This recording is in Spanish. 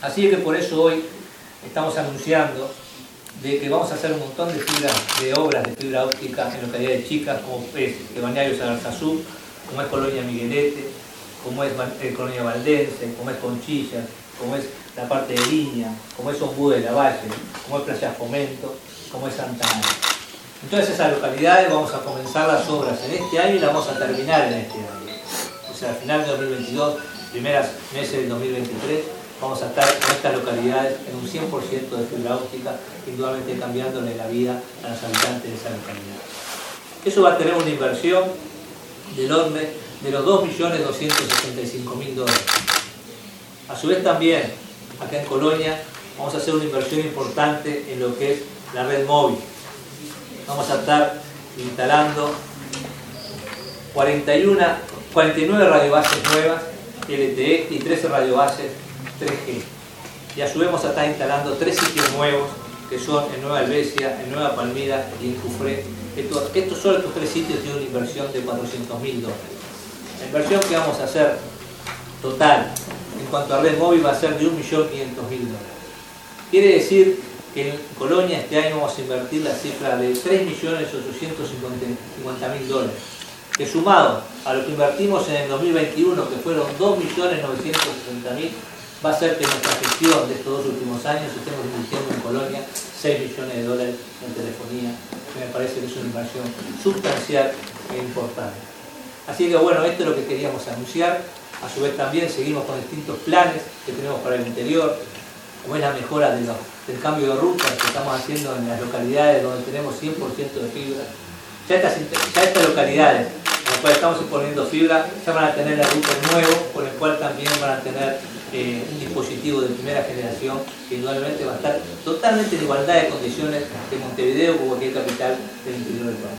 Así que por eso hoy estamos anunciando de que vamos a hacer un montón de fibras, de obras de fibra óptica en localidades chicas como es Balneario Sagarzazú, como es Colonia Miguelete, como es eh, Colonia Valdense, como es Conchilla, como es la parte de Línea, como es Ombú de la Valle, como es Playa Fomento, como es Santa Ana. En todas esas localidades vamos a comenzar las obras en este año y las vamos a terminar en este año. O sea, al final de 2022, primeros meses del 2023, vamos a estar en estas localidades en un 100% de fibra óptica, indudablemente cambiándole la vida a los habitantes de esa localidad. Eso va a tener una inversión del orden de los 2.265.000 dólares. A su vez también, acá en Colonia, vamos a hacer una inversión importante en lo que es la red móvil. Vamos a estar instalando 41, 49 radiobases nuevas LTE y 13 radiobases 3G. Y a su vez vamos a estar instalando tres sitios nuevos que son en Nueva Albesia, en Nueva Palmira y en Cufré. Estos, estos solo estos tres sitios tienen una inversión de 400 mil dólares. La inversión que vamos a hacer total en cuanto a red móvil va a ser de 1.500.000 dólares. Quiere decir que en Colonia este año vamos a invertir la cifra de 3.850.000 dólares, que sumado a lo que invertimos en el 2021, que fueron 2.960.000, va a ser que nuestra gestión de estos dos últimos años estemos invirtiendo en Colonia 6 millones de dólares en telefonía, que me parece que es una inversión sustancial e importante. Así que bueno, esto es lo que queríamos anunciar. A su vez también seguimos con distintos planes que tenemos para el interior, como es la mejora del cambio de rutas que estamos haciendo en las localidades donde tenemos 100% de fibra. Ya estas, localidades en las cuales estamos imponiendo fibra ya van a tener el router nuevo, con el cual también van a tener eh, un dispositivo de primera generación que indudablemente va a estar totalmente en igualdad de condiciones de Montevideo o cualquier capital del interior del país.